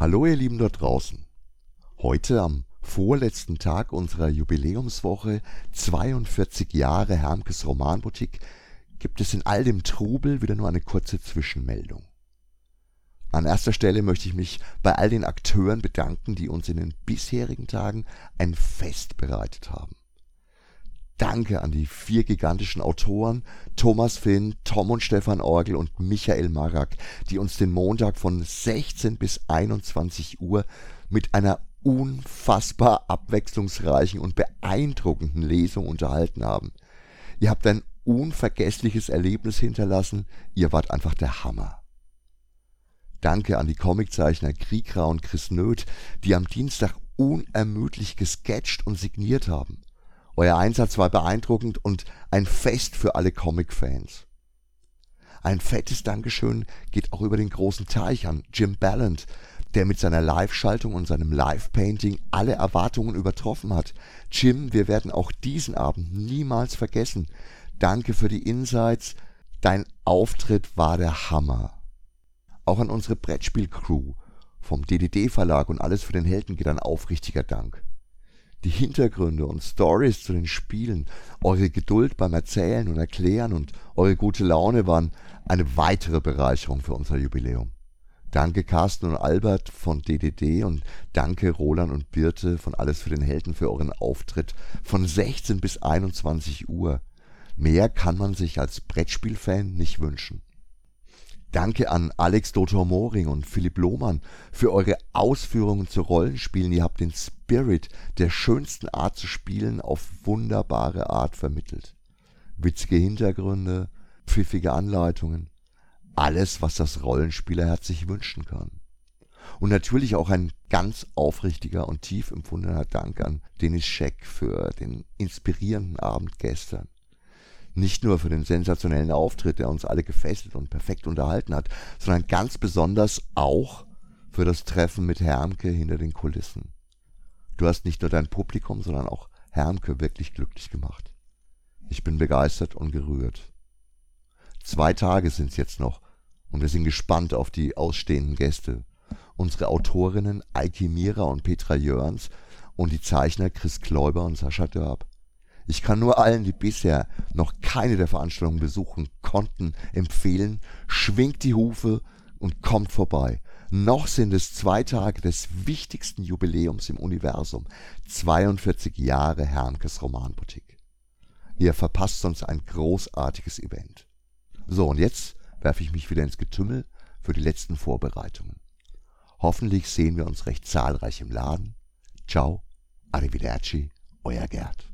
Hallo ihr Lieben dort draußen. Heute am vorletzten Tag unserer Jubiläumswoche 42 Jahre Hermkes Romanboutique gibt es in all dem Trubel wieder nur eine kurze Zwischenmeldung. An erster Stelle möchte ich mich bei all den Akteuren bedanken, die uns in den bisherigen Tagen ein Fest bereitet haben. Danke an die vier gigantischen Autoren Thomas Finn, Tom und Stefan Orgel und Michael Marak, die uns den Montag von 16 bis 21 Uhr mit einer unfassbar abwechslungsreichen und beeindruckenden Lesung unterhalten haben. Ihr habt ein unvergessliches Erlebnis hinterlassen, ihr wart einfach der Hammer. Danke an die Comiczeichner Kriegra und Chris Nöth, die am Dienstag unermüdlich gesketcht und signiert haben. Euer Einsatz war beeindruckend und ein Fest für alle Comic-Fans. Ein fettes Dankeschön geht auch über den großen Teich an Jim Ballant, der mit seiner Live-Schaltung und seinem Live-Painting alle Erwartungen übertroffen hat. Jim, wir werden auch diesen Abend niemals vergessen. Danke für die Insights. Dein Auftritt war der Hammer. Auch an unsere Brettspiel-Crew vom DDD-Verlag und alles für den Helden geht ein aufrichtiger Dank die Hintergründe und Stories zu den Spielen, eure Geduld beim Erzählen und Erklären und eure gute Laune waren eine weitere Bereicherung für unser Jubiläum. Danke Carsten und Albert von DDD und danke Roland und Birte von Alles für den Helden für euren Auftritt von 16 bis 21 Uhr. Mehr kann man sich als Brettspielfan nicht wünschen. Danke an Alex Dr. Moring und Philipp Lohmann für eure Ausführungen zu Rollenspielen. Ihr habt den Spirit der schönsten Art zu spielen auf wunderbare Art vermittelt. Witzige Hintergründe, pfiffige Anleitungen, alles, was das Rollenspielerherz sich wünschen kann. Und natürlich auch ein ganz aufrichtiger und tief empfundener Dank an Denis Scheck für den inspirierenden Abend gestern. Nicht nur für den sensationellen Auftritt, der uns alle gefesselt und perfekt unterhalten hat, sondern ganz besonders auch für das Treffen mit Hermke hinter den Kulissen. Du hast nicht nur dein Publikum, sondern auch Hermke wirklich glücklich gemacht. Ich bin begeistert und gerührt. Zwei Tage sind's jetzt noch und wir sind gespannt auf die ausstehenden Gäste. Unsere Autorinnen Eiki Mira und Petra Jörns und die Zeichner Chris Kläuber und Sascha Dörb. Ich kann nur allen, die bisher noch keine der Veranstaltungen besuchen konnten, empfehlen, schwingt die Hufe und kommt vorbei. Noch sind es zwei Tage des wichtigsten Jubiläums im Universum. 42 Jahre Herrnkes Romanboutique. Ihr verpasst sonst ein großartiges Event. So, und jetzt werfe ich mich wieder ins Getümmel für die letzten Vorbereitungen. Hoffentlich sehen wir uns recht zahlreich im Laden. Ciao, arrivederci, euer Gerd.